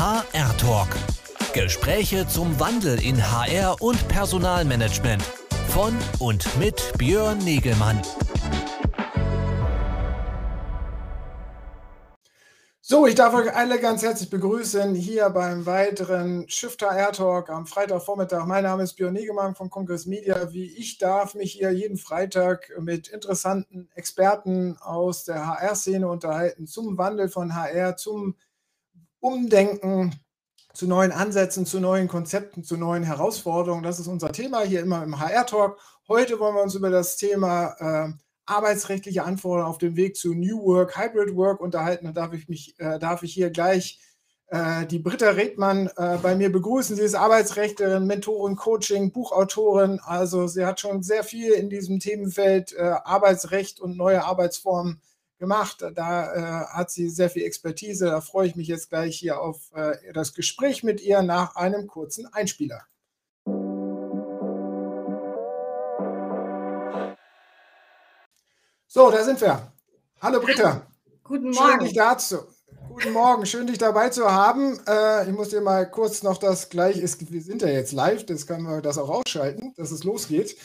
HR Talk. Gespräche zum Wandel in HR und Personalmanagement. Von und mit Björn Negelmann. So, ich darf euch alle ganz herzlich begrüßen hier beim weiteren Shifter Air Talk am Freitagvormittag. Mein Name ist Björn Negemann von Kongress Media. Wie ich darf mich hier jeden Freitag mit interessanten Experten aus der HR-Szene unterhalten zum Wandel von HR, zum Umdenken, zu neuen Ansätzen, zu neuen Konzepten, zu neuen Herausforderungen. Das ist unser Thema hier immer im HR Talk. Heute wollen wir uns über das Thema äh, arbeitsrechtliche Anforderungen auf dem Weg zu New Work, Hybrid Work unterhalten. Da darf ich mich, äh, darf ich hier gleich äh, die Britta Redmann äh, bei mir begrüßen. Sie ist Arbeitsrechtlerin, Mentorin, Coaching, Buchautorin. Also sie hat schon sehr viel in diesem Themenfeld äh, Arbeitsrecht und neue Arbeitsformen gemacht. Da äh, hat sie sehr viel Expertise. Da freue ich mich jetzt gleich hier auf äh, das Gespräch mit ihr nach einem kurzen Einspieler. So, da sind wir. Hallo Britta. Guten Morgen. Schön, dich dazu. Guten Morgen, schön dich dabei zu haben. Äh, ich muss dir mal kurz noch das gleich ist. Wir sind ja jetzt live, das können wir das auch ausschalten, dass es losgeht.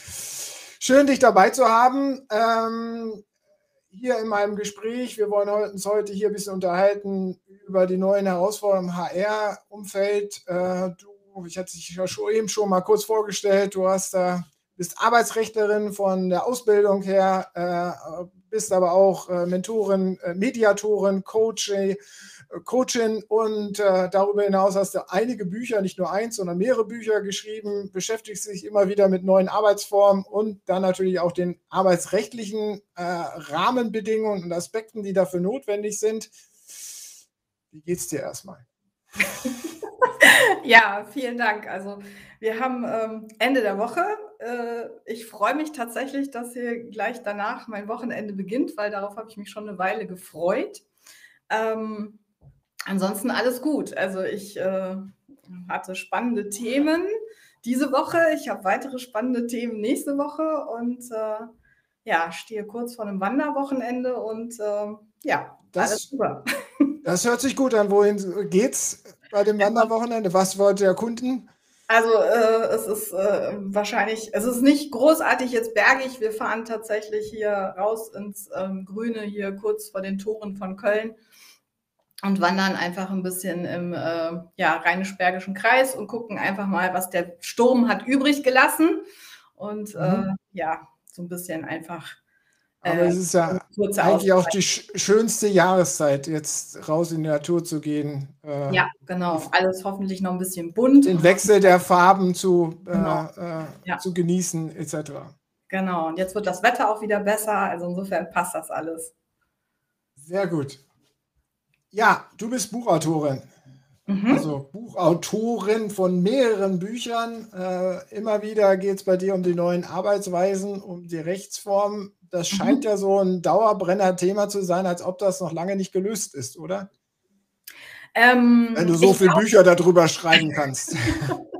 Schön, dich dabei zu haben. Ähm, hier in meinem Gespräch. Wir wollen uns heute hier ein bisschen unterhalten über die neuen Herausforderungen im HR-Umfeld. Äh, du, ich hatte dich ja schon eben schon mal kurz vorgestellt. Du hast da bist Arbeitsrechtlerin von der Ausbildung her, äh, bist aber auch äh, Mentorin, Mediatorin, Coach, Coachin und äh, darüber hinaus hast du einige Bücher, nicht nur eins, sondern mehrere Bücher geschrieben, beschäftigst dich immer wieder mit neuen Arbeitsformen und dann natürlich auch den arbeitsrechtlichen äh, Rahmenbedingungen und Aspekten, die dafür notwendig sind. Wie geht's dir erstmal? ja, vielen Dank. Also wir haben ähm, Ende der Woche. Äh, ich freue mich tatsächlich, dass hier gleich danach mein Wochenende beginnt, weil darauf habe ich mich schon eine Weile gefreut. Ähm, ansonsten alles gut. Also ich äh, hatte spannende Themen diese Woche. Ich habe weitere spannende Themen nächste Woche und äh, ja, stehe kurz vor einem Wanderwochenende und ähm, ja, das, alles super. Das hört sich gut an. Wohin geht's bei dem Wanderwochenende? Was wollt ihr erkunden? Also äh, es ist äh, wahrscheinlich, es ist nicht großartig jetzt bergig. Wir fahren tatsächlich hier raus ins ähm, Grüne, hier kurz vor den Toren von Köln und wandern einfach ein bisschen im äh, ja, rheinisch-bergischen Kreis und gucken einfach mal, was der Sturm hat übrig gelassen. Und äh, mhm. ja, so ein bisschen einfach aber äh, es ist ja eigentlich auch die schönste Jahreszeit, jetzt raus in die Natur zu gehen. Äh, ja, genau. Alles hoffentlich noch ein bisschen bunt. Den Wechsel der Farben zu, äh, genau. äh, ja. zu genießen, etc. Genau. Und jetzt wird das Wetter auch wieder besser. Also insofern passt das alles. Sehr gut. Ja, du bist Buchautorin. Mhm. Also Buchautorin von mehreren Büchern. Äh, immer wieder geht es bei dir um die neuen Arbeitsweisen, um die Rechtsformen das mhm. scheint mhm. ja so ein Dauerbrenner-Thema zu sein, als ob das noch lange nicht gelöst ist, oder? Ähm, Wenn du so viele Bücher darüber schreiben kannst.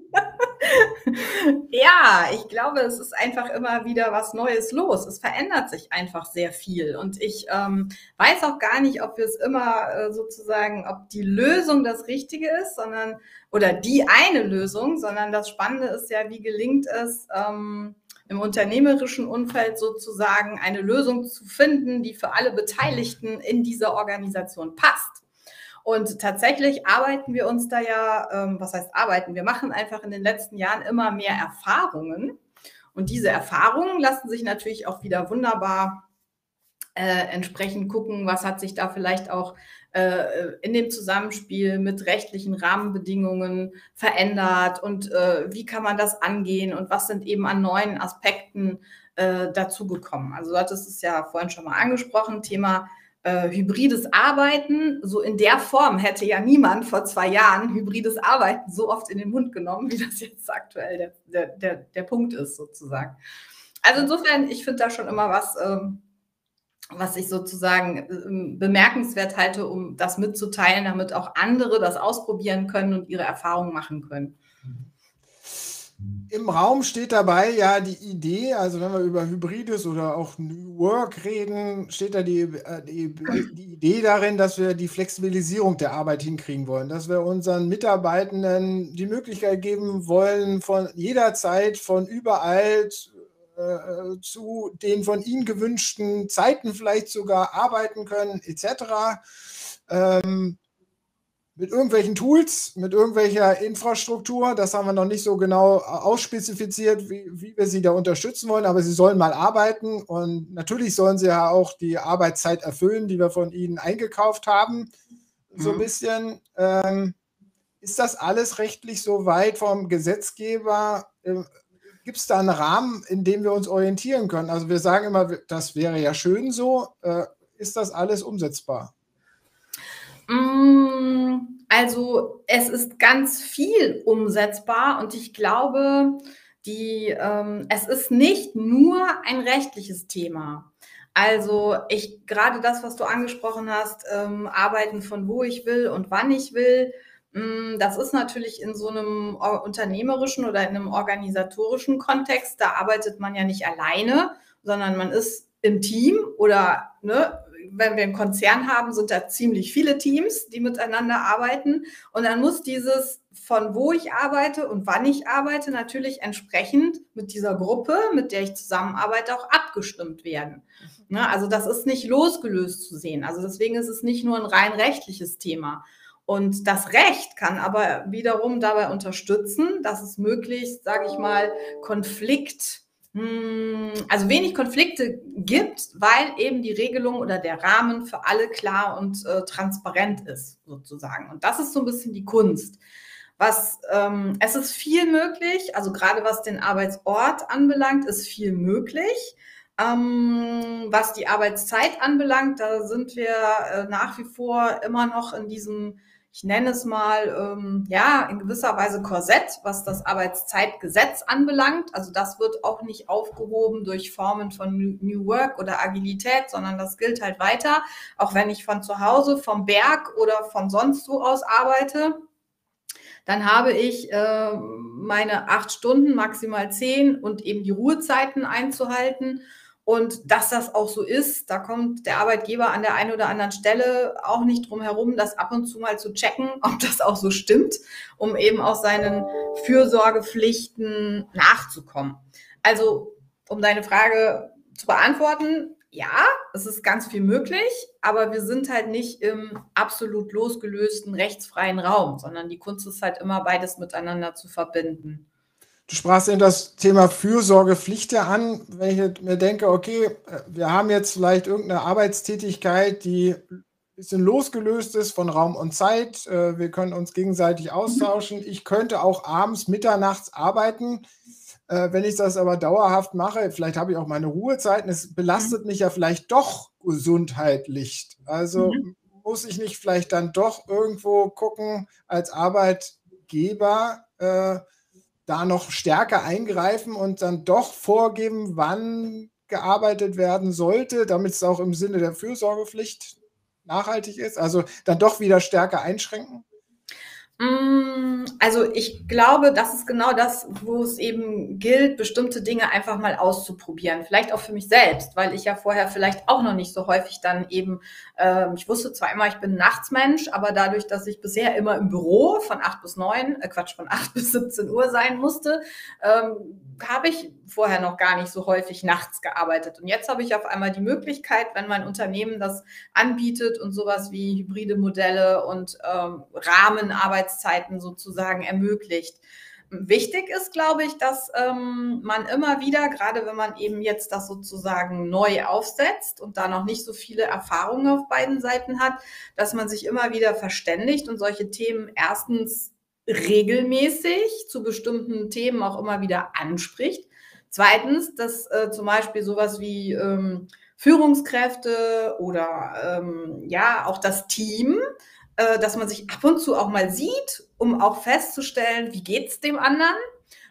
ja, ich glaube, es ist einfach immer wieder was Neues los. Es verändert sich einfach sehr viel. Und ich ähm, weiß auch gar nicht, ob wir es immer äh, sozusagen, ob die Lösung das Richtige ist, sondern oder die eine Lösung, sondern das Spannende ist ja, wie gelingt es, ähm, im unternehmerischen Umfeld sozusagen eine Lösung zu finden, die für alle Beteiligten in dieser Organisation passt. Und tatsächlich arbeiten wir uns da ja, ähm, was heißt arbeiten? Wir machen einfach in den letzten Jahren immer mehr Erfahrungen. Und diese Erfahrungen lassen sich natürlich auch wieder wunderbar äh, entsprechend gucken, was hat sich da vielleicht auch äh, in dem Zusammenspiel mit rechtlichen Rahmenbedingungen verändert und äh, wie kann man das angehen und was sind eben an neuen Aspekten äh, dazugekommen. Also du hattest es ja vorhin schon mal angesprochen, Thema äh, hybrides Arbeiten. So in der Form hätte ja niemand vor zwei Jahren hybrides Arbeiten so oft in den Mund genommen, wie das jetzt aktuell der, der, der, der Punkt ist sozusagen. Also insofern, ich finde da schon immer was, ähm, was ich sozusagen ähm, bemerkenswert halte, um das mitzuteilen, damit auch andere das ausprobieren können und ihre Erfahrungen machen können. Im Raum steht dabei ja die Idee, also wenn wir über Hybrides oder auch New Work reden, steht da die, äh, die, die, Idee darin, dass wir die Flexibilisierung der Arbeit hinkriegen wollen, dass wir unseren Mitarbeitenden die Möglichkeit geben wollen, von jederzeit, von überall äh, zu den von ihnen gewünschten Zeiten vielleicht sogar arbeiten können, etc. Ähm, mit irgendwelchen Tools, mit irgendwelcher Infrastruktur. Das haben wir noch nicht so genau ausspezifiziert, wie, wie, wir sie da unterstützen wollen, aber sie sollen mal arbeiten und natürlich sollen sie ja auch die Arbeitszeit erfüllen, die wir von ihnen eingekauft haben. So ein mhm. bisschen. Ähm, ist das alles rechtlich so weit vom Gesetzgeber? Ähm, Gibt es da einen Rahmen, in dem wir uns orientieren können? Also wir sagen immer, das wäre ja schön so. Äh, ist das alles umsetzbar? Mm, also es ist ganz viel umsetzbar und ich glaube, die, ähm, es ist nicht nur ein rechtliches Thema. Also ich gerade das, was du angesprochen hast, ähm, arbeiten von wo ich will und wann ich will, mh, mm, das ist natürlich in so einem unternehmerischen oder in einem organisatorischen Kontext. Da arbeitet man ja nicht alleine, sondern man ist im Team oder ne, wenn wir einen Konzern haben, sind da ziemlich viele Teams, die miteinander arbeiten. Und dann muss dieses von wo ich arbeite und wann ich arbeite natürlich entsprechend mit dieser Gruppe, mit der ich zusammenarbeite, auch abgestimmt werden. Mhm. Ne, also das ist nicht losgelöst zu sehen. Also deswegen ist es nicht nur ein rein rechtliches Thema. Und das Recht kann aber wiederum dabei unterstützen, dass es möglichst, sage ich mal, Konflikt also wenig Konflikte gibt, weil eben die Regelung oder der Rahmen für alle klar und äh, transparent ist, sozusagen. Und das ist so ein bisschen die Kunst. Was, ähm, es ist viel möglich, also gerade was den Arbeitsort anbelangt, ist viel möglich. Ähm, was die Arbeitszeit anbelangt, da sind wir äh, nach wie vor immer noch in diesem ich nenne es mal, ähm, ja, in gewisser Weise Korsett, was das Arbeitszeitgesetz anbelangt. Also das wird auch nicht aufgehoben durch Formen von New Work oder Agilität, sondern das gilt halt weiter, auch wenn ich von zu Hause, vom Berg oder von sonst wo aus arbeite. Dann habe ich äh, meine acht Stunden, maximal zehn und eben die Ruhezeiten einzuhalten. Und dass das auch so ist, da kommt der Arbeitgeber an der einen oder anderen Stelle auch nicht drum herum, das ab und zu mal zu checken, ob das auch so stimmt, um eben auch seinen Fürsorgepflichten nachzukommen. Also, um deine Frage zu beantworten, ja, es ist ganz viel möglich, aber wir sind halt nicht im absolut losgelösten rechtsfreien Raum, sondern die Kunst ist halt immer beides miteinander zu verbinden. Du sprachst eben das Thema Fürsorgepflichte an. Wenn ich mir denke, okay, wir haben jetzt vielleicht irgendeine Arbeitstätigkeit, die ein bisschen losgelöst ist von Raum und Zeit. Äh, wir können uns gegenseitig austauschen. Ich könnte auch abends, mitternachts arbeiten. Äh, wenn ich das aber dauerhaft mache, vielleicht habe ich auch meine Ruhezeiten, es belastet mich ja vielleicht doch gesundheitlich. Also mhm. muss ich nicht vielleicht dann doch irgendwo gucken als Arbeitgeber, äh, da noch stärker eingreifen und dann doch vorgeben, wann gearbeitet werden sollte, damit es auch im Sinne der Fürsorgepflicht nachhaltig ist? Also dann doch wieder stärker einschränken? Mm, also ich glaube, das ist genau das, wo es eben gilt, bestimmte Dinge einfach mal auszuprobieren. Vielleicht auch für mich selbst, weil ich ja vorher vielleicht auch noch nicht so häufig dann eben, äh, ich wusste zwar immer, ich bin Nachtsmensch, aber dadurch, dass ich bisher immer im Büro von acht bis neun, äh Quatsch, von acht bis 17 Uhr sein musste, ähm, habe ich vorher noch gar nicht so häufig nachts gearbeitet. Und jetzt habe ich auf einmal die Möglichkeit, wenn mein Unternehmen das anbietet und sowas wie hybride Modelle und ähm, Rahmenarbeitszeiten sozusagen ermöglicht. Wichtig ist, glaube ich, dass ähm, man immer wieder, gerade wenn man eben jetzt das sozusagen neu aufsetzt und da noch nicht so viele Erfahrungen auf beiden Seiten hat, dass man sich immer wieder verständigt und solche Themen erstens regelmäßig zu bestimmten Themen auch immer wieder anspricht. Zweitens, dass äh, zum Beispiel sowas wie ähm, Führungskräfte oder ähm, ja auch das Team, äh, dass man sich ab und zu auch mal sieht, um auch festzustellen, wie geht es dem anderen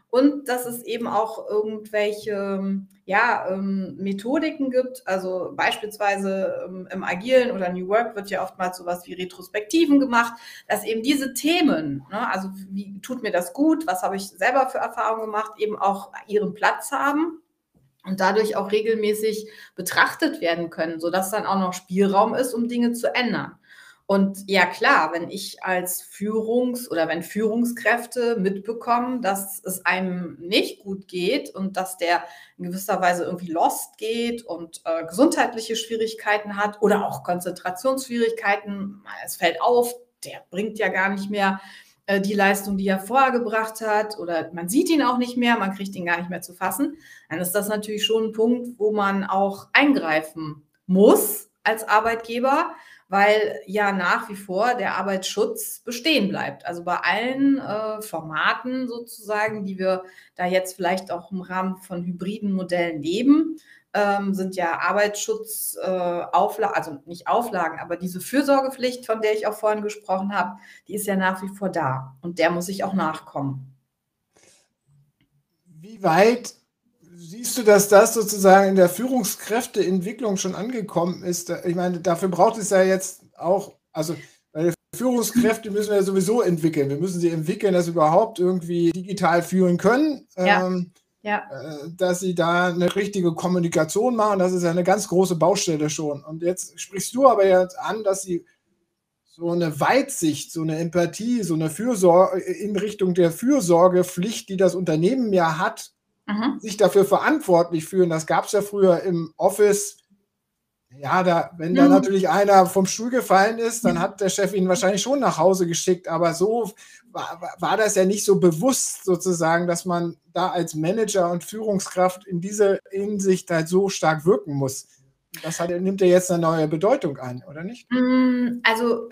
und dass es eben auch irgendwelche ja, ähm, Methodiken gibt. Also beispielsweise ähm, im Agilen oder New Work wird ja oftmals sowas wie Retrospektiven gemacht, dass eben diese Themen, ne, also wie tut mir das gut, was habe ich selber für Erfahrungen gemacht, eben auch ihren Platz haben und dadurch auch regelmäßig betrachtet werden können, sodass dann auch noch Spielraum ist, um Dinge zu ändern. Und ja klar, wenn ich als Führungs- oder wenn Führungskräfte mitbekommen, dass es einem nicht gut geht und dass der in gewisser Weise irgendwie lost geht und äh, gesundheitliche Schwierigkeiten hat oder auch Konzentrationsschwierigkeiten, es fällt auf, der bringt ja gar nicht mehr äh, die Leistung, die er vorher gebracht hat oder man sieht ihn auch nicht mehr, man kriegt ihn gar nicht mehr zu fassen, dann ist das natürlich schon ein Punkt, wo man auch eingreifen muss als Arbeitgeber weil ja nach wie vor der Arbeitsschutz bestehen bleibt. Also bei allen äh, Formaten sozusagen, die wir da jetzt vielleicht auch im Rahmen von hybriden Modellen leben, ähm, sind ja Arbeitsschutzauflagen, äh, also nicht Auflagen, aber diese Fürsorgepflicht, von der ich auch vorhin gesprochen habe, die ist ja nach wie vor da und der muss ich auch nachkommen. Wie weit Siehst du, dass das sozusagen in der Führungskräfteentwicklung schon angekommen ist? Ich meine, dafür braucht es ja jetzt auch, also Führungskräfte müssen wir ja sowieso entwickeln. Wir müssen sie entwickeln, dass sie überhaupt irgendwie digital führen können. Ja. Ähm, ja. Äh, dass sie da eine richtige Kommunikation machen. Das ist ja eine ganz große Baustelle schon. Und jetzt sprichst du aber jetzt an, dass sie so eine Weitsicht, so eine Empathie, so eine Fürsorge in Richtung der Fürsorgepflicht, die das Unternehmen ja hat, mhm. sich dafür verantwortlich fühlen. Das gab es ja früher im Office. Ja, da, wenn mhm. da natürlich einer vom Stuhl gefallen ist, dann hat der Chef ihn wahrscheinlich schon nach Hause geschickt. Aber so war, war das ja nicht so bewusst sozusagen, dass man da als Manager und Führungskraft in dieser Hinsicht halt so stark wirken muss. Das hat, nimmt ja jetzt eine neue Bedeutung an, oder nicht? Mm, also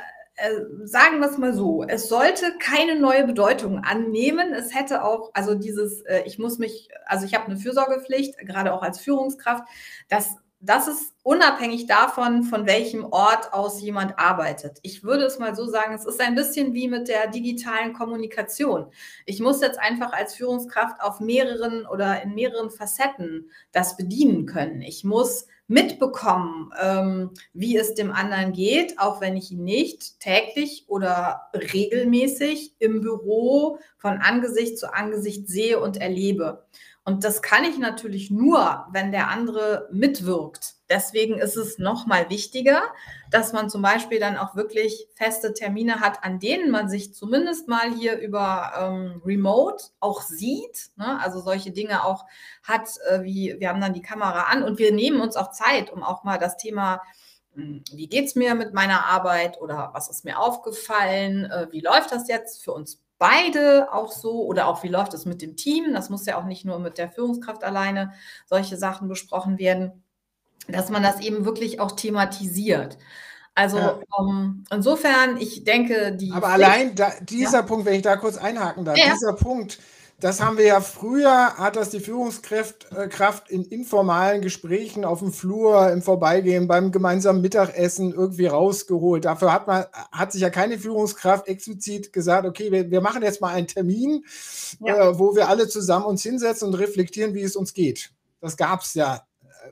sagen wir es mal so, es sollte keine neue Bedeutung annehmen. Es hätte auch, also dieses, äh, ich muss mich, also ich habe eine Fürsorgepflicht, gerade auch als Führungskraft, das, das ist unabhängig davon, von welchem Ort aus jemand arbeitet. Ich würde es mal so sagen, es ist ein bisschen wie mit der digitalen Kommunikation. Ich muss jetzt einfach als Führungskraft auf mehreren oder in mehreren Facetten das bedienen können. Ich muss mitbekommen, ähm, wie es dem anderen geht, auch wenn ich ihn nicht täglich oder regelmäßig im Büro von Angesicht zu Angesicht sehe und erlebe. Und das kann ich natürlich nur, wenn der andere mitwirkt. Deswegen ist es nochmal wichtiger, dass man zum Beispiel dann auch wirklich feste Termine hat, an denen man sich zumindest mal hier über ähm, Remote auch sieht. Ne? Also solche Dinge auch hat, äh, wie wir haben dann die Kamera an und wir nehmen uns auch Zeit, um auch mal das Thema hm, wie geht es mir mit meiner Arbeit oder was ist mir aufgefallen, äh, wie läuft das jetzt für uns beide auch so oder auch wie läuft es mit dem Team? Das muss ja auch nicht nur mit der Führungskraft alleine solche Sachen besprochen werden, dass man das eben wirklich auch thematisiert. Also ja. um, ähm, insofern, ich denke, die. Aber allein da, dieser ja? Punkt, wenn ich da kurz einhaken darf, ja. dieser Punkt, das haben wir ja früher, hat das die Führungskraft äh, Kraft in informalen Gesprächen auf dem Flur, im Vorbeigehen, beim gemeinsamen Mittagessen irgendwie rausgeholt. Dafür hat man, hat sich ja keine Führungskraft explizit gesagt, okay, wir, wir machen jetzt mal einen Termin, ja. äh, wo wir alle zusammen uns hinsetzen und reflektieren, wie es uns geht. Das gab es ja äh,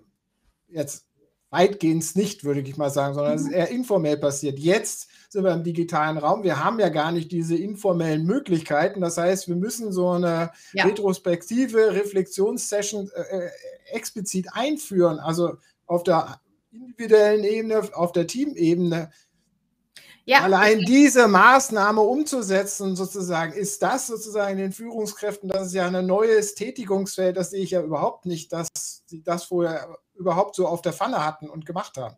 jetzt weitgehend nicht, würde ich mal sagen, sondern es ist mhm. eher informell passiert. Jetzt sind wir im digitalen Raum. Wir haben ja gar nicht diese informellen Möglichkeiten. Das heißt, wir müssen so eine ja. retrospektive Reflexionssession äh, äh, explizit einführen, also auf der individuellen Ebene, auf der Teamebene. Ja. Allein diese Maßnahme umzusetzen, sozusagen, ist das sozusagen den Führungskräften, das ist ja ein neues Tätigungsfeld, das sehe ich ja überhaupt nicht, dass sie das vorher überhaupt so auf der Pfanne hatten und gemacht haben.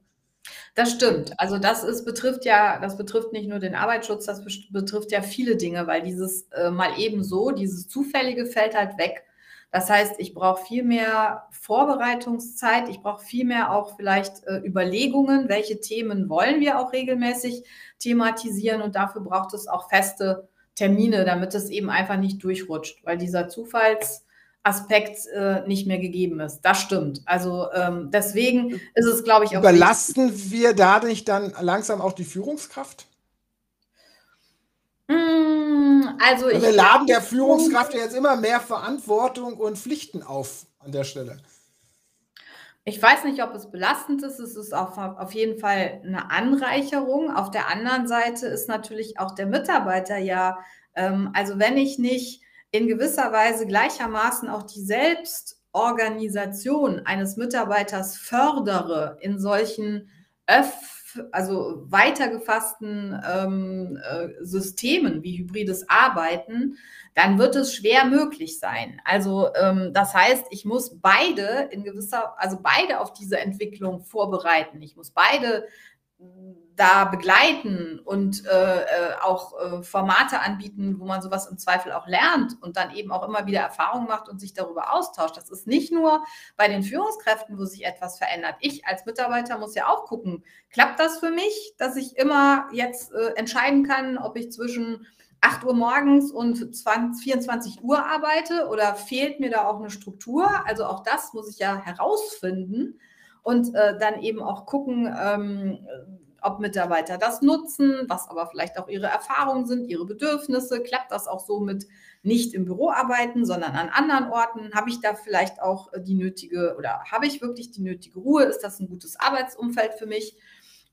Das stimmt. Also das ist, betrifft ja, das betrifft nicht nur den Arbeitsschutz, das betrifft ja viele Dinge, weil dieses äh, mal eben so, dieses Zufällige fällt halt weg. Das heißt, ich brauche viel mehr Vorbereitungszeit, ich brauche viel mehr auch vielleicht äh, Überlegungen, welche Themen wollen wir auch regelmäßig thematisieren und dafür braucht es auch feste Termine, damit es eben einfach nicht durchrutscht, weil dieser Zufalls Aspekt äh, nicht mehr gegeben ist. Das stimmt. Also ähm, deswegen ist es, glaube ich, auch. Überlasten wichtig. wir dadurch dann langsam auch die Führungskraft? Mm, Also ich. Wir laden der Führungskraft jetzt immer mehr Verantwortung und Pflichten auf an der Stelle. Ich weiß nicht, ob es belastend ist. Es ist auf, auf jeden Fall eine Anreicherung. Auf der anderen Seite ist natürlich auch der Mitarbeiter ja, ähm, also wenn ich nicht in gewisser Weise gleichermaßen auch die Selbstorganisation eines Mitarbeiters fördere in solchen Öff also weitergefassten ähm, äh, Systemen wie hybrides Arbeiten, dann wird es schwer möglich sein. Also ähm, das heißt, ich muss beide in gewisser, also beide auf diese Entwicklung vorbereiten. Ich muss beide da begleiten und äh, äh, auch äh, Formate anbieten, wo man sowas im Zweifel auch lernt und dann eben auch immer wieder Erfahrungen macht und sich darüber austauscht. Das ist nicht nur bei den Führungskräften, wo sich etwas verändert. Ich als Mitarbeiter muss ja auch gucken, klappt das für mich, dass ich immer jetzt äh, entscheiden kann, ob ich zwischen 8 Uhr morgens und 20, 24 Uhr arbeite oder fehlt mir da auch eine Struktur? Also auch das muss ich ja herausfinden und äh, dann eben auch gucken, ähm, ob Mitarbeiter das nutzen, was aber vielleicht auch ihre Erfahrungen sind, ihre Bedürfnisse. Klappt das auch so mit nicht im Büro arbeiten, sondern an anderen Orten? Habe ich da vielleicht auch die nötige oder habe ich wirklich die nötige Ruhe? Ist das ein gutes Arbeitsumfeld für mich?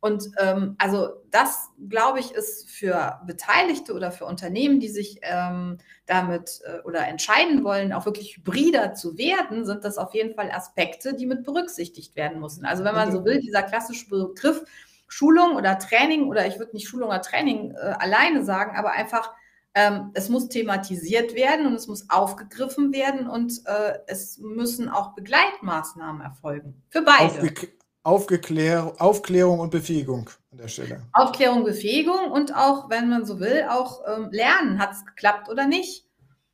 Und ähm, also das, glaube ich, ist für Beteiligte oder für Unternehmen, die sich ähm, damit äh, oder entscheiden wollen, auch wirklich hybrider zu werden, sind das auf jeden Fall Aspekte, die mit berücksichtigt werden müssen. Also wenn man so will, dieser klassische Begriff Schulung oder Training oder ich würde nicht Schulung oder Training äh, alleine sagen, aber einfach ähm, es muss thematisiert werden und es muss aufgegriffen werden und äh, es müssen auch Begleitmaßnahmen erfolgen. Für beide. Aufge Aufgeklär Aufklärung und Befähigung an der Stelle. Aufklärung, Befähigung und auch, wenn man so will, auch ähm, lernen, hat es geklappt oder nicht.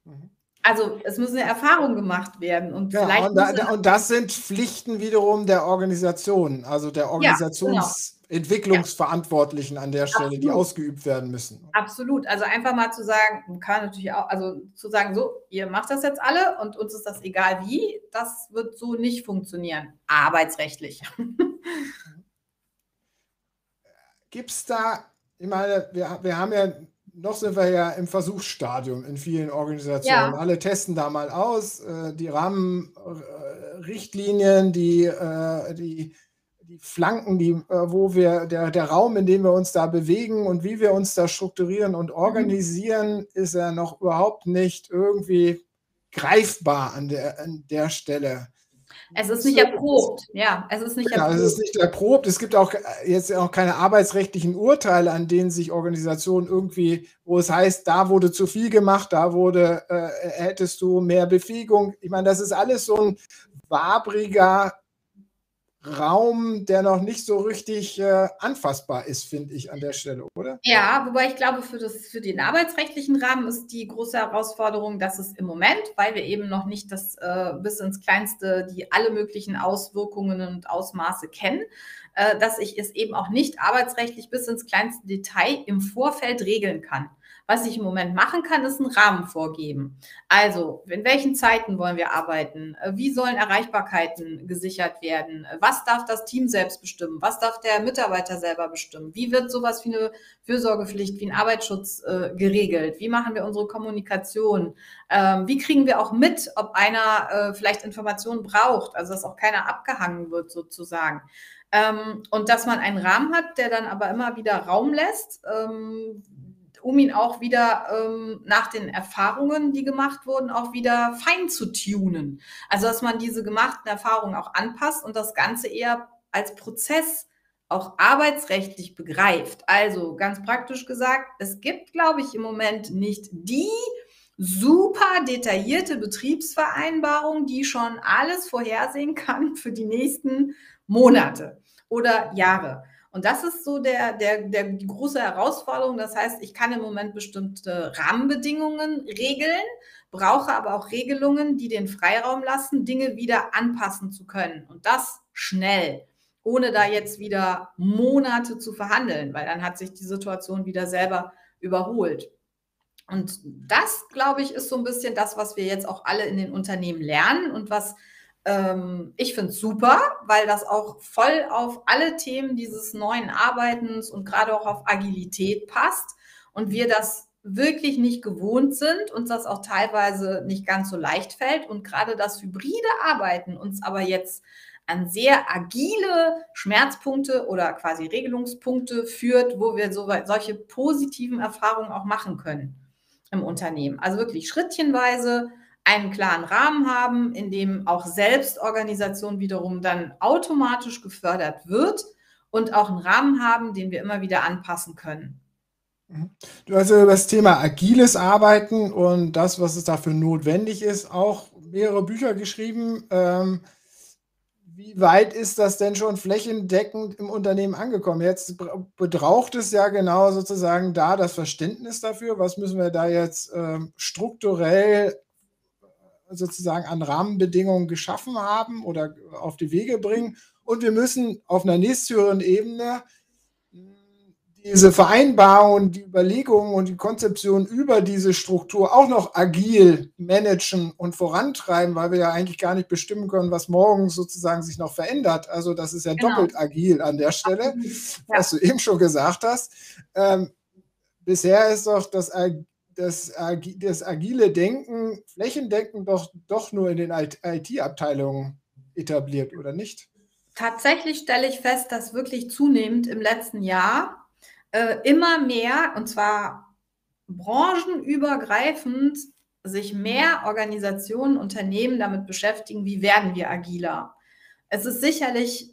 Mhm. Also es müssen Erfahrungen gemacht werden. Und, ja, vielleicht und, da, und, das sind Pflichten wiederum der Organisation, also der Organisations. Ja, genau. Entwicklungsverantwortlichen an der Stelle, Absolut. die ausgeübt werden müssen. Absolut. Also einfach mal zu sagen, man kann natürlich auch, also zu sagen, so, ihr macht das jetzt alle und uns ist das egal wie, das wird so nicht funktionieren, arbeitsrechtlich. Gibt es da, ich meine, wir, wir haben ja, noch sind wir ja im Versuchsstadium in vielen Organisationen. Ja. Alle testen da mal aus, äh, die Rahmenrichtlinien, die, äh, die die Flanken, die, äh, wo wir, der, der Raum, in dem wir uns da bewegen und wie wir uns da strukturieren und mhm. organisieren, mhm. ist ja noch überhaupt nicht irgendwie greifbar an der, an der Stelle. Es ist nicht erprobt, ja, es ist nicht genau, erprobt. Es ist nicht erprobt. Es gibt auch äh, jetzt auch keine arbeitsrechtlichen Urteile, an denen sich Organisationen irgendwie, wo es heißt, da wurde zu viel gemacht, da wurde, äh, hättest du mehr Befähigung. Ich meine, das ist alles so ein wabriger Raum, der noch nicht so richtig äh, anfassbar ist, finde ich an der Stelle, oder? Ja, wobei ich glaube, für, das, für den arbeitsrechtlichen Rahmen ist die große Herausforderung, dass es im Moment, weil wir eben noch nicht das äh, bis ins Kleinste die alle möglichen Auswirkungen und Ausmaße kennen, äh, dass ich es eben auch nicht arbeitsrechtlich bis ins kleinste Detail im Vorfeld regeln kann. Was ich im Moment machen kann, ist einen Rahmen vorgeben. Also, in welchen Zeiten wollen wir arbeiten? Wie sollen Erreichbarkeiten gesichert werden? Was darf das Team selbst bestimmen? Was darf der Mitarbeiter selber bestimmen? Wie wird sowas wie eine Fürsorgepflicht, wie ein Arbeitsschutz äh, geregelt? Wie machen wir unsere Kommunikation? Ähm, wie kriegen wir auch mit, ob einer äh, vielleicht Informationen braucht? Also, dass auch keiner abgehangen wird sozusagen. Ähm, und dass man einen Rahmen hat, der dann aber immer wieder Raum lässt, ähm, um ihn auch wieder ähm, nach den Erfahrungen, die gemacht wurden, auch wieder fein zu tunen. Also dass man diese gemachten Erfahrungen auch anpasst und das Ganze eher als Prozess auch arbeitsrechtlich begreift. Also ganz praktisch gesagt, es gibt, glaube ich, im Moment nicht die super detaillierte Betriebsvereinbarung, die schon alles vorhersehen kann für die nächsten Monate oder Jahre. Und das ist so der, der, der, große Herausforderung. Das heißt, ich kann im Moment bestimmte Rahmenbedingungen regeln, brauche aber auch Regelungen, die den Freiraum lassen, Dinge wieder anpassen zu können. Und das schnell, ohne da jetzt wieder Monate zu verhandeln, weil dann hat sich die Situation wieder selber überholt. Und das, glaube ich, ist so ein bisschen das, was wir jetzt auch alle in den Unternehmen lernen und was ähm, ich finde es super, weil das auch voll auf alle Themen dieses neuen Arbeitens und gerade auch auf Agilität passt und wir das wirklich nicht gewohnt sind, uns das auch teilweise nicht ganz so leicht fällt und gerade das hybride Arbeiten uns aber jetzt an sehr agile Schmerzpunkte oder quasi Regelungspunkte führt, wo wir so, solche positiven Erfahrungen auch machen können im Unternehmen. Also wirklich schrittchenweise einen klaren Rahmen haben, in dem auch Selbstorganisation wiederum dann automatisch gefördert wird und auch einen Rahmen haben, den wir immer wieder anpassen können. Mhm. Du hast ja über das Thema agiles Arbeiten und das, was es dafür notwendig ist, auch mehrere Bücher geschrieben. Ähm, wie weit ist das denn schon flächendeckend im Unternehmen angekommen? Jetzt betraucht es ja genau sozusagen da das Verständnis dafür. Was müssen wir da jetzt ähm, strukturell sozusagen an Rahmenbedingungen geschaffen haben oder auf die Wege bringen? Und wir müssen auf einer nächsthöheren Ebene diese Vereinbarungen, die Überlegungen und die Konzeption über diese Struktur auch noch agil managen und vorantreiben, weil wir ja eigentlich gar nicht bestimmen können, was morgen sozusagen sich noch verändert. Also das ist ja genau. doppelt agil an der Stelle, ja. was du eben schon gesagt hast. Ähm, bisher ist doch das, das, das agile Denken, Flächendenken doch, doch nur in den IT-Abteilungen etabliert, oder nicht? Tatsächlich stelle ich fest, dass wirklich zunehmend im letzten Jahr äh, immer mehr, und zwar branchenübergreifend, sich mehr Organisationen, Unternehmen damit beschäftigen, wie werden wir agiler. Es ist sicherlich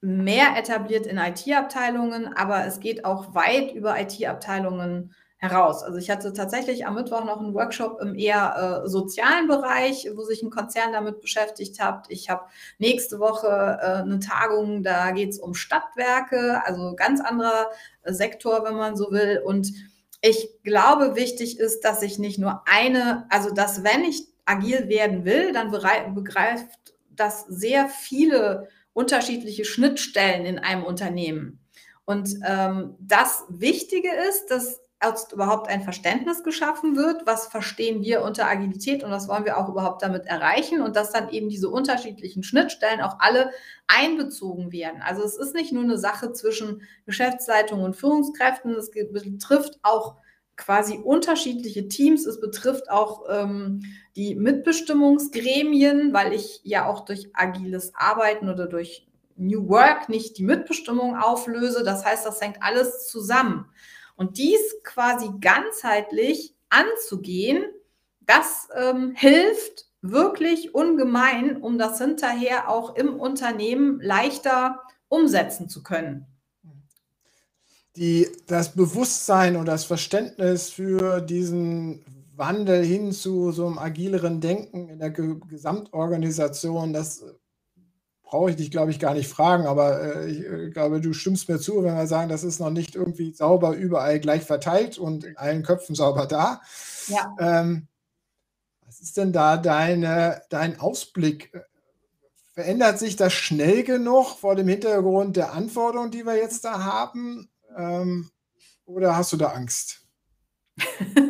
mehr etabliert in IT-Abteilungen, aber es geht auch weit über IT-Abteilungen heraus. Also ich hatte tatsächlich am Mittwoch noch einen Workshop im eher äh, sozialen Bereich, wo sich ein Konzern damit beschäftigt hat. Ich habe nächste Woche äh, eine Tagung, da geht es um Stadtwerke, also ganz anderer äh, Sektor, wenn man so will. Und ich glaube, wichtig ist, dass ich nicht nur eine, also dass wenn ich agil werden will, dann begreift das sehr viele unterschiedliche Schnittstellen in einem Unternehmen. Und ähm, das Wichtige ist, dass erst überhaupt ein Verständnis geschaffen wird, was verstehen wir unter Agilität und was wollen wir auch überhaupt damit erreichen und dass dann eben diese unterschiedlichen Schnittstellen auch alle einbezogen werden. Also es ist nicht nur eine Sache zwischen Geschäftsleitung und Führungskräften, es betrifft auch quasi unterschiedliche Teams. Es betrifft auch ähm, die Mitbestimmungsgremien, weil ich ja auch durch agiles Arbeiten oder durch New Work nicht die Mitbestimmung auflöse. Das heißt, das hängt alles zusammen. Und dies quasi ganzheitlich anzugehen, das ähm, hilft wirklich ungemein, um das hinterher auch im Unternehmen leichter umsetzen zu können. Die, das Bewusstsein und das Verständnis für diesen Wandel hin zu so einem agileren Denken in der Gesamtorganisation, das brauche ich dich, glaube ich, gar nicht fragen, aber äh, ich äh, glaube, du stimmst mir zu, wenn wir sagen, das ist noch nicht irgendwie sauber überall gleich verteilt und in allen Köpfen sauber da. Ja. Ähm, was ist denn da deine, dein Ausblick? Verändert sich das schnell genug vor dem Hintergrund der Anforderungen, die wir jetzt da haben? Ähm, oder hast du da Angst?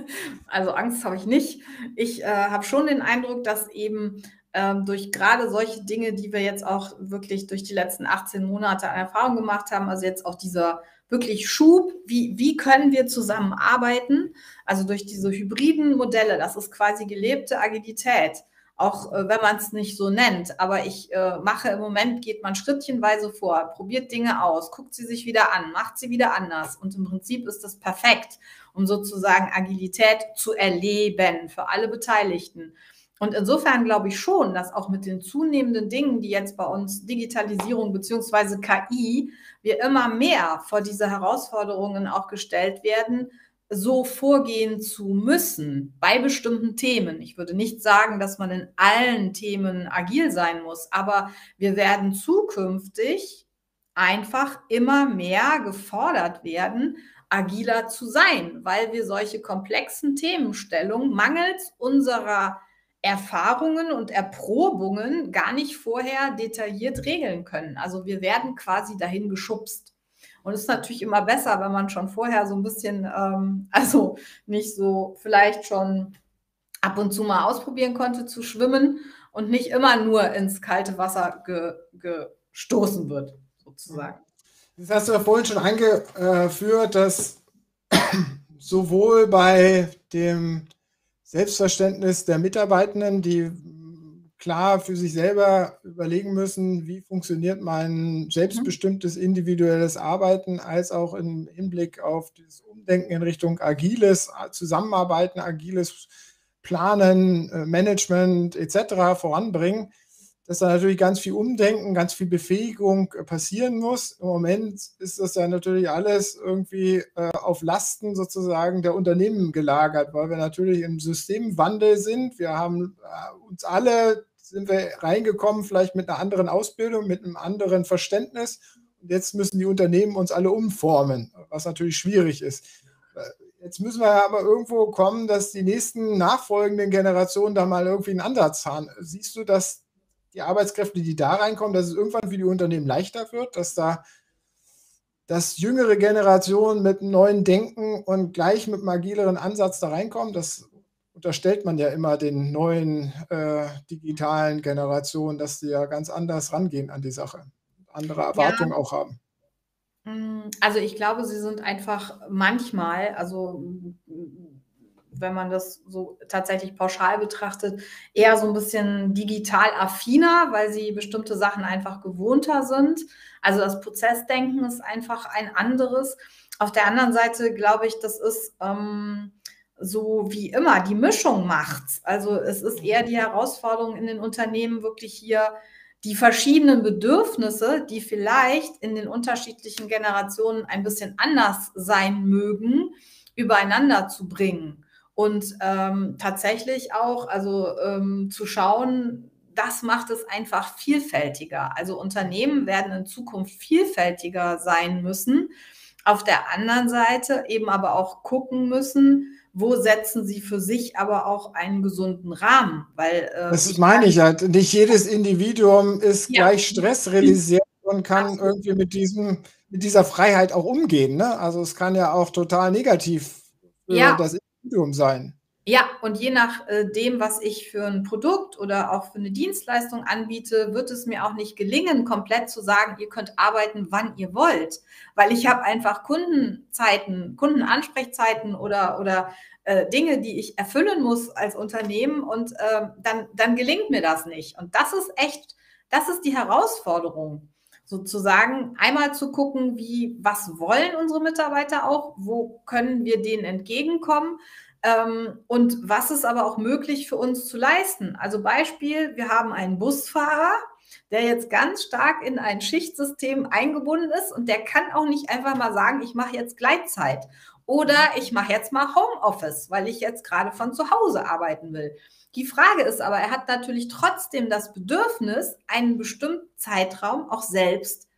Also Angst habe ich nicht. Ich äh, habe schon den Eindruck, dass eben ähm, durch gerade solche Dinge, die wir jetzt auch wirklich durch die letzten 18 Monate an Erfahrung gemacht haben, also jetzt auch dieser wirklich Schub, wie, wie können wir zusammenarbeiten, also durch diese hybriden Modelle, das ist quasi gelebte Agilität, auch äh, wenn man es nicht so nennt. Aber ich äh, mache im Moment, geht man schrittchenweise vor, probiert Dinge aus, guckt sie sich wieder an, macht sie wieder anders. Und im Prinzip ist das perfekt, um sozusagen Agilität zu erleben für alle Beteiligten. Und insofern glaube ich schon, dass auch mit den zunehmenden Dingen, die jetzt bei uns Digitalisierung beziehungsweise KI, wir immer mehr vor diese Herausforderungen auch gestellt werden, so vorgehen zu müssen bei bestimmten Themen. Ich würde nicht sagen, dass man in allen Themen agil sein muss, aber wir werden zukünftig einfach immer mehr gefordert werden, agiler zu sein, weil wir solche komplexen Themenstellungen mangels unserer Erfahrungen und Erprobungen gar nicht vorher detailliert regeln können. Also wir werden quasi dahin geschubst. Und es ist natürlich immer besser, wenn man schon vorher so ein bisschen, ähm, also nicht so vielleicht schon ab und zu mal ausprobieren konnte zu schwimmen und nicht immer nur ins kalte Wasser ge, gestoßen wird, sozusagen. Das hast du ja vorhin schon eingeführt, dass sowohl bei dem Selbstverständnis der Mitarbeitenden, die klar für sich selber überlegen müssen, wie funktioniert mein selbstbestimmtes individuelles Arbeiten, als auch im Hinblick auf das Umdenken in Richtung agiles Zusammenarbeiten, agiles Planen, äh, Management etc. voranbringen, dass da natürlich ganz viel Umdenken, ganz viel Befähigung äh, passieren muss. Im Moment ist das ja natürlich alles irgendwie äh, auf Lasten sozusagen der Unternehmen gelagert, weil wir natürlich im Systemwandel sind. Wir haben uns alle sind wir reingekommen, vielleicht mit einer anderen Ausbildung, mit einem anderen Verständnis. Und jetzt müssen die Unternehmen uns alle umformen, was natürlich schwierig ist. Jetzt müssen wir aber irgendwo kommen, dass die nächsten nachfolgenden Generationen da mal irgendwie einen Ansatz haben. Siehst du, dass die Arbeitskräfte, die da reinkommen, dass es irgendwann für die Unternehmen leichter wird, dass da dass jüngere Generationen mit neuen Denken und gleich mit einem agileren Ansatz da reinkommen? Das unterstellt man ja immer den neuen äh, digitalen Generationen, dass die ja ganz anders rangehen an die Sache, andere Erwartungen ja. auch haben. Mm, also ich glaube, sie sind einfach manchmal, also wenn man das so tatsächlich pauschal betrachtet, eher so ein bisschen digital affiner, weil sie bestimmte Sachen einfach gewohnter sind. Also das Prozessdenken ist einfach ein anderes. Auf der anderen Seite glaube ich, das ist ähm, so wie immer, die Mischung macht's. Also es ist eher die Herausforderung in den Unternehmen wirklich hier die verschiedenen Bedürfnisse, die vielleicht in den unterschiedlichen Generationen ein bisschen anders sein mögen, übereinander zu bringen. Und ähm, tatsächlich auch, also ähm, zu schauen, das macht es einfach vielfältiger. Also Unternehmen werden in Zukunft vielfältiger sein müssen. Auf der anderen Seite eben aber auch gucken müssen, wo setzen sie für sich aber auch einen gesunden Rahmen? Weil, äh, das meine ich halt. Nicht jedes Individuum ist ja. gleich stressrealisiert und kann Absolut. irgendwie mit, diesem, mit dieser Freiheit auch umgehen. Ne? Also es kann ja auch total negativ ja. das Individuum sein. Ja, und je nachdem, äh, was ich für ein Produkt oder auch für eine Dienstleistung anbiete, wird es mir auch nicht gelingen, komplett zu sagen, ihr könnt arbeiten, wann ihr wollt, weil ich habe einfach Kundenzeiten, Kundenansprechzeiten oder, oder äh, Dinge, die ich erfüllen muss als Unternehmen und äh, dann, dann gelingt mir das nicht. Und das ist echt, das ist die Herausforderung sozusagen einmal zu gucken, wie, was wollen unsere Mitarbeiter auch, wo können wir denen entgegenkommen? Ähm, und was ist aber auch möglich für uns zu leisten. Also Beispiel, wir haben einen Busfahrer, der jetzt ganz stark in ein Schichtsystem eingebunden ist und der kann auch nicht einfach mal sagen, ich mache jetzt Gleitzeit oder ich mache jetzt mal Homeoffice, weil ich jetzt gerade von zu Hause arbeiten will. Die Frage ist aber, er hat natürlich trotzdem das Bedürfnis, einen bestimmten Zeitraum auch selbst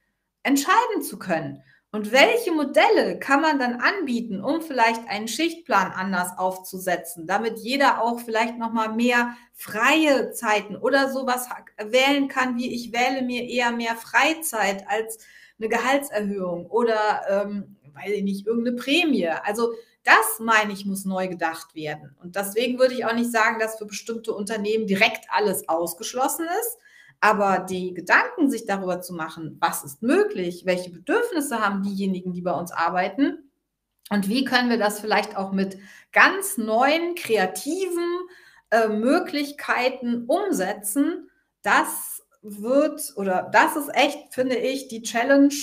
entscheiden zu können. Und welche Modelle kann man dann anbieten, um vielleicht einen Schichtplan anders aufzusetzen, damit jeder auch vielleicht noch mal mehr freie Zeiten oder sowas wählen kann, wie ich wähle mir eher mehr Freizeit als eine Gehaltserhöhung oder ähm, weiß ich nicht irgendeine Prämie. Also das meine ich muss neu gedacht werden. Und deswegen würde ich auch nicht sagen, dass für bestimmte Unternehmen direkt alles ausgeschlossen ist, aber die Gedanken, sich darüber zu machen, was ist möglich, welche Bedürfnisse haben diejenigen, die bei uns arbeiten und wie können wir das vielleicht auch mit ganz neuen, kreativen äh, Möglichkeiten umsetzen, das wird oder das ist echt, finde ich, die Challenge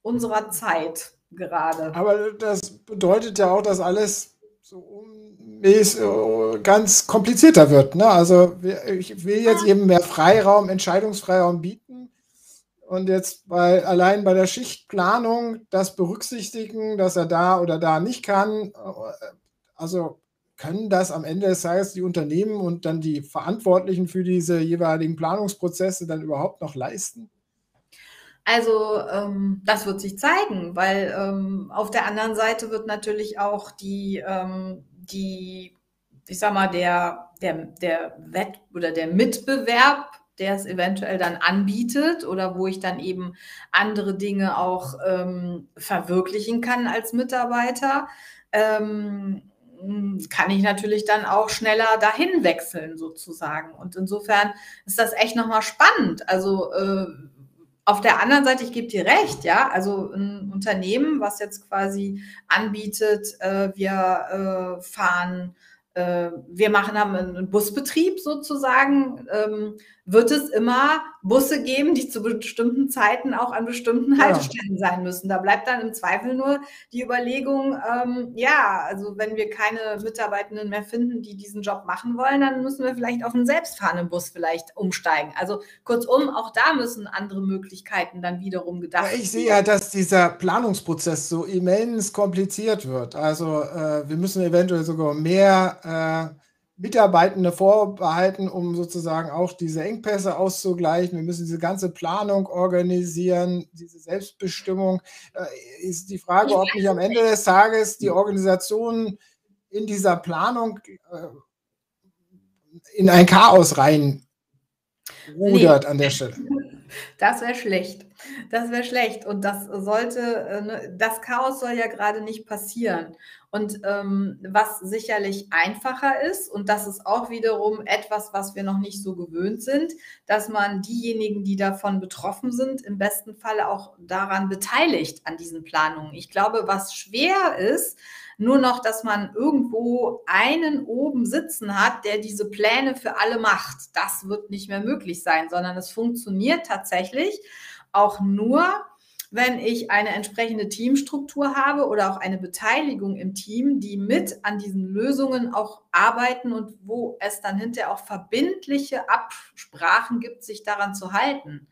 unserer Zeit gerade. Aber das bedeutet ja auch, dass alles so um äh, ganz komplizierter wird. Ne? Also ich will jetzt eben mehr Freiraum, Entscheidungsfreiraum bieten und jetzt bei, allein bei der Schichtplanung das berücksichtigen, dass er da oder da nicht kann. Also können das am Ende des Tages die Unternehmen und dann die Verantwortlichen für diese jeweiligen Planungsprozesse dann überhaupt noch leisten? Also ähm, das wird sich zeigen, weil ähm, auf der anderen Seite wird natürlich auch die ähm, die, ich sag mal, der, der, der Wett oder der Mitbewerb, der es eventuell dann anbietet oder wo ich dann eben andere Dinge auch ähm, verwirklichen kann als Mitarbeiter, ähm, kann ich natürlich dann auch schneller dahin wechseln sozusagen. Und insofern ist das echt nochmal spannend. Also äh, auf der anderen Seite, ich gebe dir recht, ja, also ein Unternehmen, was jetzt quasi anbietet, äh, wir äh, fahren äh, wir machen haben einen Busbetrieb sozusagen, ähm, wird es immer Busse geben, die zu bestimmten Zeiten auch an bestimmten Haltestellen ja. sein müssen. Da bleibt dann im Zweifel nur die Überlegung, ähm, ja, also wenn wir keine Mitarbeitenden mehr finden, die diesen Job machen wollen, dann müssen wir vielleicht auf einen selbstfahrenden Bus vielleicht umsteigen. Also kurzum, auch da müssen andere Möglichkeiten dann wiederum gedacht werden. Ich sehe ja, dass dieser Planungsprozess so immens kompliziert wird. Also äh, wir müssen eventuell sogar mehr äh, Mitarbeitende vorbehalten, um sozusagen auch diese Engpässe auszugleichen. Wir müssen diese ganze Planung organisieren, diese Selbstbestimmung. Äh, ist die Frage, ob nicht am Ende des Tages die Organisation in dieser Planung äh, in ein Chaos rein rudert nee. an der Stelle. Das wäre schlecht. Das wäre schlecht. Und das sollte, äh, ne, das Chaos soll ja gerade nicht passieren. Und ähm, was sicherlich einfacher ist, und das ist auch wiederum etwas, was wir noch nicht so gewöhnt sind, dass man diejenigen, die davon betroffen sind, im besten Falle auch daran beteiligt an diesen Planungen. Ich glaube, was schwer ist, nur noch, dass man irgendwo einen oben sitzen hat, der diese Pläne für alle macht. Das wird nicht mehr möglich sein, sondern es funktioniert tatsächlich auch nur, wenn ich eine entsprechende Teamstruktur habe oder auch eine Beteiligung im Team, die mit an diesen Lösungen auch arbeiten und wo es dann hinterher auch verbindliche Absprachen gibt, sich daran zu halten.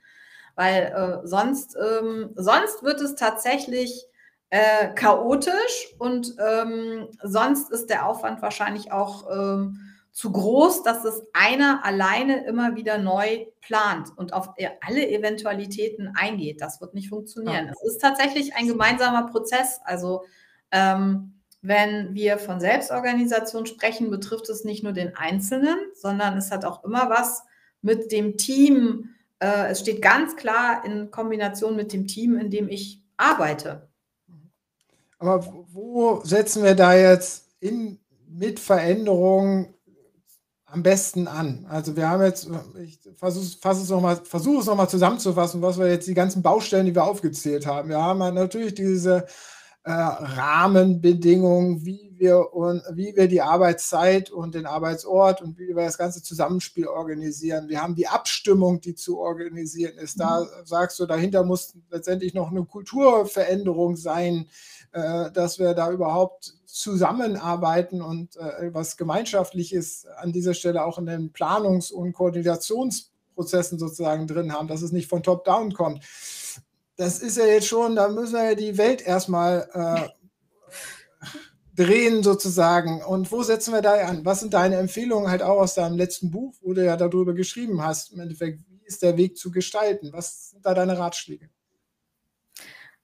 Weil äh, sonst, ähm, sonst wird es tatsächlich äh, chaotisch und ähm, sonst ist der Aufwand wahrscheinlich auch ähm, zu groß, dass es einer alleine immer wieder neu plant und auf alle Eventualitäten eingeht. Das wird nicht funktionieren. Ja. Es ist tatsächlich ein gemeinsamer Prozess. Also ähm, wenn wir von Selbstorganisation sprechen, betrifft es nicht nur den Einzelnen, sondern es hat auch immer was mit dem Team. Äh, es steht ganz klar in Kombination mit dem Team, in dem ich arbeite. Aber wo setzen wir da jetzt in, mit Veränderungen am besten an? Also wir haben jetzt, ich versuche es nochmal versuch es nochmal zusammenzufassen, was wir jetzt die ganzen Baustellen, die wir aufgezählt haben. Wir haben natürlich diese äh, Rahmenbedingungen, wie wir, und, wie wir die Arbeitszeit und den Arbeitsort und wie wir das ganze Zusammenspiel organisieren. Wir haben die Abstimmung, die zu organisieren ist. Da mhm. sagst du, dahinter muss letztendlich noch eine Kulturveränderung sein, dass wir da überhaupt zusammenarbeiten und äh, was Gemeinschaftliches an dieser Stelle auch in den Planungs- und Koordinationsprozessen sozusagen drin haben, dass es nicht von Top-Down kommt. Das ist ja jetzt schon, da müssen wir ja die Welt erstmal äh, drehen sozusagen. Und wo setzen wir da an? Was sind deine Empfehlungen halt auch aus deinem letzten Buch, wo du ja darüber geschrieben hast, im Endeffekt, wie ist der Weg zu gestalten? Was sind da deine Ratschläge?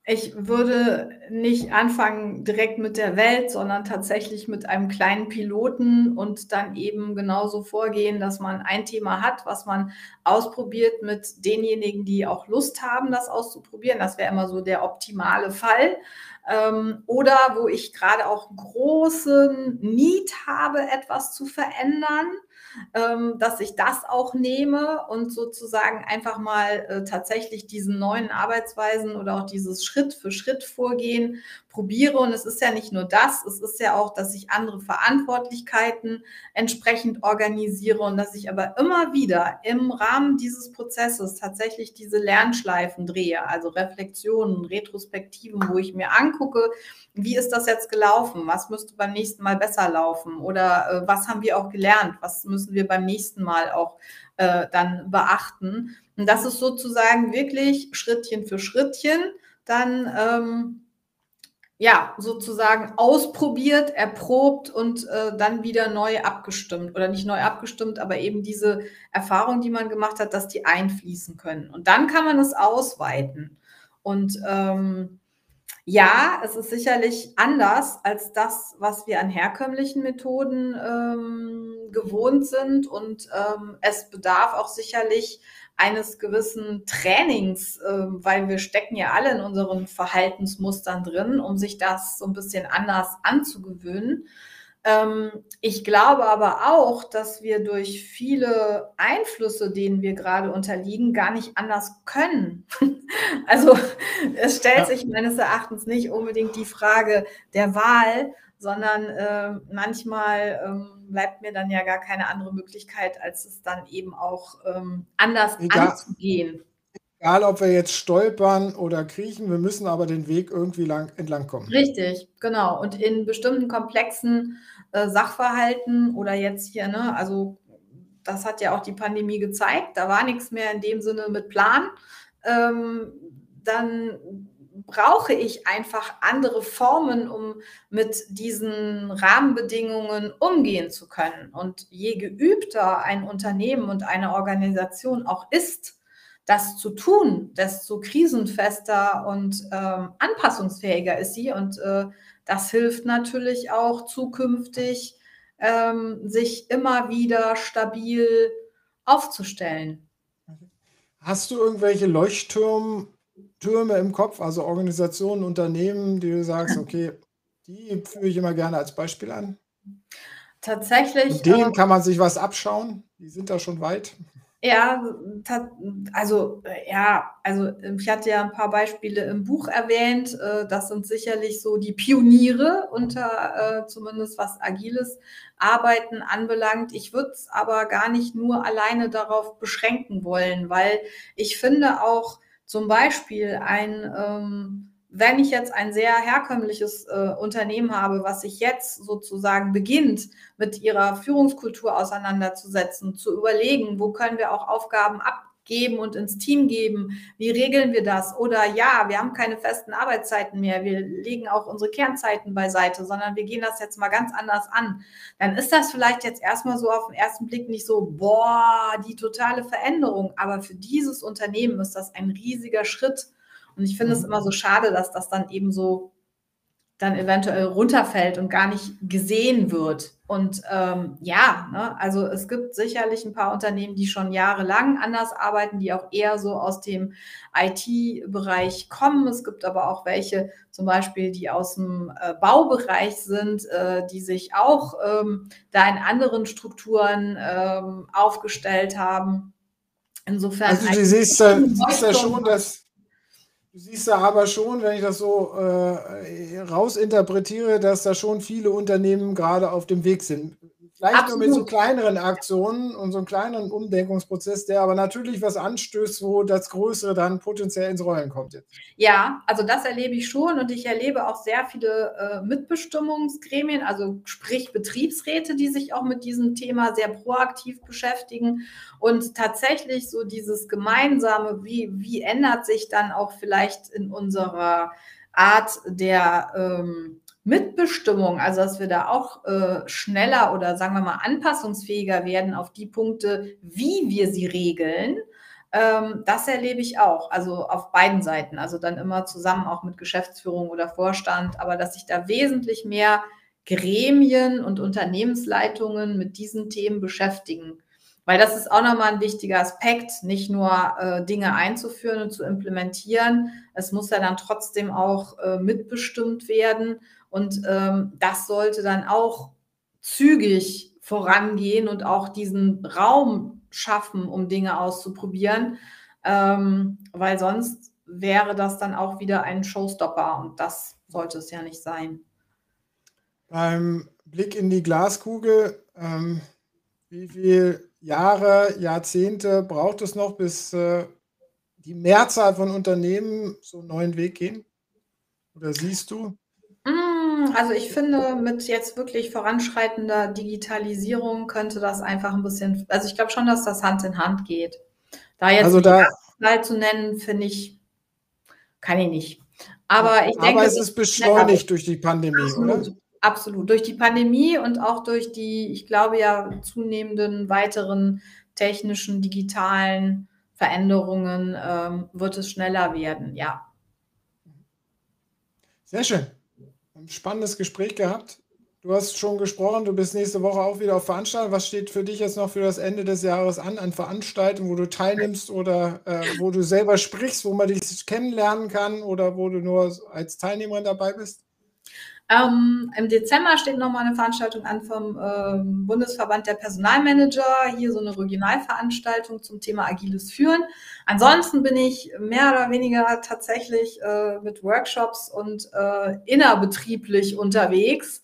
Ich würde nicht anfangen direkt mit der Welt, sondern tatsächlich mit einem kleinen Piloten und dann eben genauso vorgehen, dass man ein Thema hat, was man ausprobiert mit denjenigen, die auch Lust haben, das auszuprobieren. Das wäre immer so der optimale Fall. Ähm, oder wo ich gerade auch großen Need habe, etwas zu verändern dass ich das auch nehme und sozusagen einfach mal äh, tatsächlich diesen neuen Arbeitsweisen oder auch dieses Schritt für Schritt vorgehen probiere. Und es ist ja nicht nur das, es ist ja auch, dass ich andere Verantwortlichkeiten entsprechend organisiere und dass ich aber immer wieder im Rahmen dieses Prozesses tatsächlich diese Lernschleifen drehe, also Reflexionen, Retrospektiven, wo ich mir angucke, wie ist das jetzt gelaufen? Was müsste beim nächsten Mal besser laufen? Oder äh, was haben wir auch gelernt? Was müssen wir beim nächsten Mal auch äh, dann beachten? Und das ist sozusagen wirklich Schrittchen für Schrittchen dann ähm, ja, sozusagen ausprobiert, erprobt und äh, dann wieder neu abgestimmt oder nicht neu abgestimmt, aber eben diese Erfahrung, die man gemacht hat, dass die einfließen können. Und dann kann man es ausweiten. Und ähm, ja, es ist sicherlich anders als das, was wir an herkömmlichen Methoden ähm, gewohnt sind. Und ähm, es bedarf auch sicherlich eines gewissen Trainings, äh, weil wir stecken ja alle in unseren Verhaltensmustern drin, um sich das so ein bisschen anders anzugewöhnen. Ähm, ich glaube aber auch, dass wir durch viele Einflüsse, denen wir gerade unterliegen, gar nicht anders können. also es stellt ja. sich meines Erachtens nicht unbedingt die Frage der Wahl, sondern äh, manchmal ähm, bleibt mir dann ja gar keine andere Möglichkeit, als es dann eben auch ähm, anders Egal. anzugehen. Egal, ob wir jetzt stolpern oder kriechen, wir müssen aber den Weg irgendwie lang, entlang kommen. Richtig, genau. Und in bestimmten komplexen äh, Sachverhalten oder jetzt hier, ne, also das hat ja auch die Pandemie gezeigt, da war nichts mehr in dem Sinne mit Plan. Ähm, dann brauche ich einfach andere Formen, um mit diesen Rahmenbedingungen umgehen zu können. Und je geübter ein Unternehmen und eine Organisation auch ist, das zu tun, desto krisenfester und ähm, anpassungsfähiger ist sie. Und äh, das hilft natürlich auch zukünftig, ähm, sich immer wieder stabil aufzustellen. Hast du irgendwelche Leuchttürme im Kopf, also Organisationen, Unternehmen, die du sagst, okay, die führe ich immer gerne als Beispiel an? Tatsächlich. Mit denen äh, kann man sich was abschauen. Die sind da schon weit. Ja, also ja, also ich hatte ja ein paar Beispiele im Buch erwähnt. Äh, das sind sicherlich so die Pioniere unter äh, zumindest was agiles Arbeiten anbelangt. Ich würde es aber gar nicht nur alleine darauf beschränken wollen, weil ich finde auch zum Beispiel ein ähm, wenn ich jetzt ein sehr herkömmliches äh, Unternehmen habe, was sich jetzt sozusagen beginnt, mit ihrer Führungskultur auseinanderzusetzen, zu überlegen, wo können wir auch Aufgaben abgeben und ins Team geben, wie regeln wir das? Oder ja, wir haben keine festen Arbeitszeiten mehr, wir legen auch unsere Kernzeiten beiseite, sondern wir gehen das jetzt mal ganz anders an. Dann ist das vielleicht jetzt erstmal so auf den ersten Blick nicht so, boah, die totale Veränderung. Aber für dieses Unternehmen ist das ein riesiger Schritt und ich finde es mhm. immer so schade, dass das dann eben so dann eventuell runterfällt und gar nicht gesehen wird. Und ähm, ja, ne, also es gibt sicherlich ein paar Unternehmen, die schon jahrelang anders arbeiten, die auch eher so aus dem IT-Bereich kommen. Es gibt aber auch welche, zum Beispiel, die aus dem äh, Baubereich sind, äh, die sich auch ähm, da in anderen Strukturen ähm, aufgestellt haben. Insofern. Also du siehst, da, siehst ja schon, dass Du siehst da aber schon, wenn ich das so äh, rausinterpretiere, dass da schon viele Unternehmen gerade auf dem Weg sind. Vielleicht Absolut. nur mit so kleineren Aktionen und so einem kleineren Umdenkungsprozess, der aber natürlich was anstößt, wo das Größere dann potenziell ins Rollen kommt. Jetzt. Ja, also das erlebe ich schon und ich erlebe auch sehr viele äh, Mitbestimmungsgremien, also sprich Betriebsräte, die sich auch mit diesem Thema sehr proaktiv beschäftigen und tatsächlich so dieses gemeinsame, wie, wie ändert sich dann auch vielleicht in unserer Art der ähm, Mitbestimmung, also dass wir da auch äh, schneller oder sagen wir mal anpassungsfähiger werden auf die Punkte, wie wir sie regeln, ähm, das erlebe ich auch, also auf beiden Seiten, also dann immer zusammen auch mit Geschäftsführung oder Vorstand, aber dass sich da wesentlich mehr Gremien und Unternehmensleitungen mit diesen Themen beschäftigen. Weil das ist auch nochmal ein wichtiger Aspekt, nicht nur äh, Dinge einzuführen und zu implementieren. Es muss ja dann trotzdem auch äh, mitbestimmt werden. Und ähm, das sollte dann auch zügig vorangehen und auch diesen Raum schaffen, um Dinge auszuprobieren, ähm, weil sonst wäre das dann auch wieder ein Showstopper und das sollte es ja nicht sein. Beim Blick in die Glaskugel, ähm, wie viele Jahre, Jahrzehnte braucht es noch, bis äh, die Mehrzahl von Unternehmen so einen neuen Weg gehen? Oder siehst du? Hm, also ich finde, mit jetzt wirklich voranschreitender Digitalisierung könnte das einfach ein bisschen, also ich glaube schon, dass das Hand in Hand geht. Da jetzt also da, Zahl zu nennen, finde ich, kann ich nicht. Aber ich denke. Aber es ist beschleunigt durch die Pandemie, absolut, oder? Absolut. Durch die Pandemie und auch durch die, ich glaube ja, zunehmenden weiteren technischen, digitalen Veränderungen ähm, wird es schneller werden, ja. Sehr schön ein spannendes Gespräch gehabt. Du hast schon gesprochen, du bist nächste Woche auch wieder auf Veranstaltung. Was steht für dich jetzt noch für das Ende des Jahres an, an Veranstaltungen, wo du teilnimmst oder äh, wo du selber sprichst, wo man dich kennenlernen kann oder wo du nur als Teilnehmerin dabei bist? Ähm, Im Dezember steht nochmal eine Veranstaltung an vom ähm, Bundesverband der Personalmanager. Hier so eine Regionalveranstaltung zum Thema agiles Führen. Ansonsten bin ich mehr oder weniger tatsächlich äh, mit Workshops und äh, innerbetrieblich unterwegs.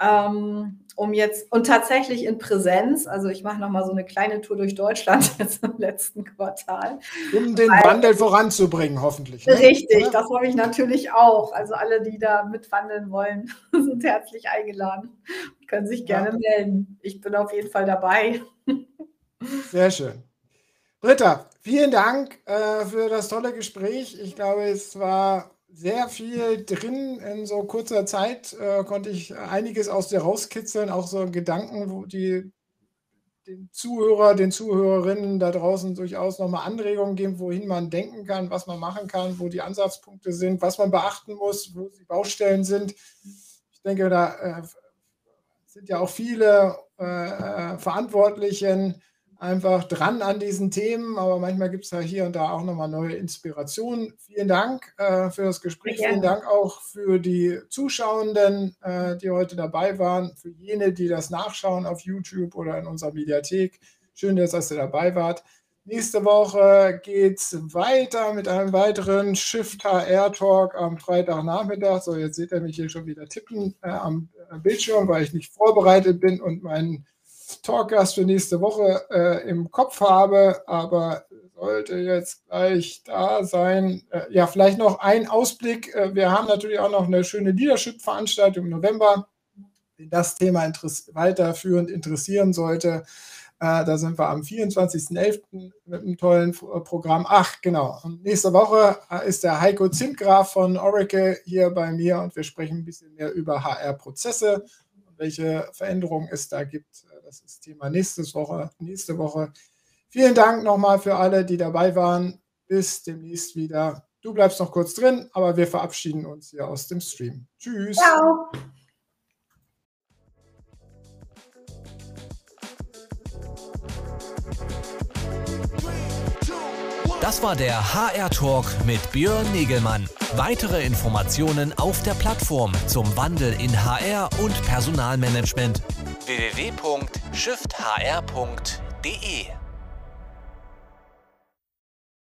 Ähm, um jetzt und tatsächlich in Präsenz, also ich mache nochmal so eine kleine Tour durch Deutschland jetzt im letzten Quartal. Um den Weil, Wandel voranzubringen, hoffentlich. Ne? Richtig, das habe ich natürlich auch. Also alle, die da mitwandeln wollen, sind herzlich eingeladen. Können sich gerne ja. melden. Ich bin auf jeden Fall dabei. Sehr schön. Britta, vielen Dank äh, für das tolle Gespräch. Ich glaube, es war sehr viel drin in so kurzer Zeit. Äh, konnte ich einiges aus dir rauskitzeln, auch so Gedanken, wo die den Zuhörer, den Zuhörerinnen da draußen durchaus nochmal Anregungen geben, wohin man denken kann, was man machen kann, wo die Ansatzpunkte sind, was man beachten muss, wo die Baustellen sind. Ich denke, da äh, sind ja auch viele äh, äh Verantwortlichen einfach dran an diesen Themen, aber manchmal gibt es ja hier und da auch nochmal neue Inspirationen. Vielen Dank äh, für das Gespräch, ja. vielen Dank auch für die Zuschauenden, äh, die heute dabei waren, für jene, die das nachschauen auf YouTube oder in unserer Mediathek. Schön, dass ihr dabei wart. Nächste Woche geht es weiter mit einem weiteren Shift HR Talk am Freitagnachmittag. So, jetzt seht ihr mich hier schon wieder tippen äh, am Bildschirm, weil ich nicht vorbereitet bin und meinen Talkgast für nächste Woche äh, im Kopf habe, aber sollte jetzt gleich da sein. Äh, ja, vielleicht noch ein Ausblick. Äh, wir haben natürlich auch noch eine schöne Leadership-Veranstaltung im November. Wenn das Thema interess weiterführend interessieren sollte, äh, da sind wir am 24.11. mit einem tollen äh, Programm. Ach, genau. Und nächste Woche äh, ist der Heiko Zimtgraf von Oracle hier bei mir und wir sprechen ein bisschen mehr über HR-Prozesse und welche Veränderungen es da gibt das ist Thema nächstes Woche, nächste Woche. Vielen Dank nochmal für alle, die dabei waren. Bis demnächst wieder. Du bleibst noch kurz drin, aber wir verabschieden uns hier aus dem Stream. Tschüss. Ciao. Das war der HR Talk mit Björn Negelmann. Weitere Informationen auf der Plattform zum Wandel in HR und Personalmanagement www.shifthr.de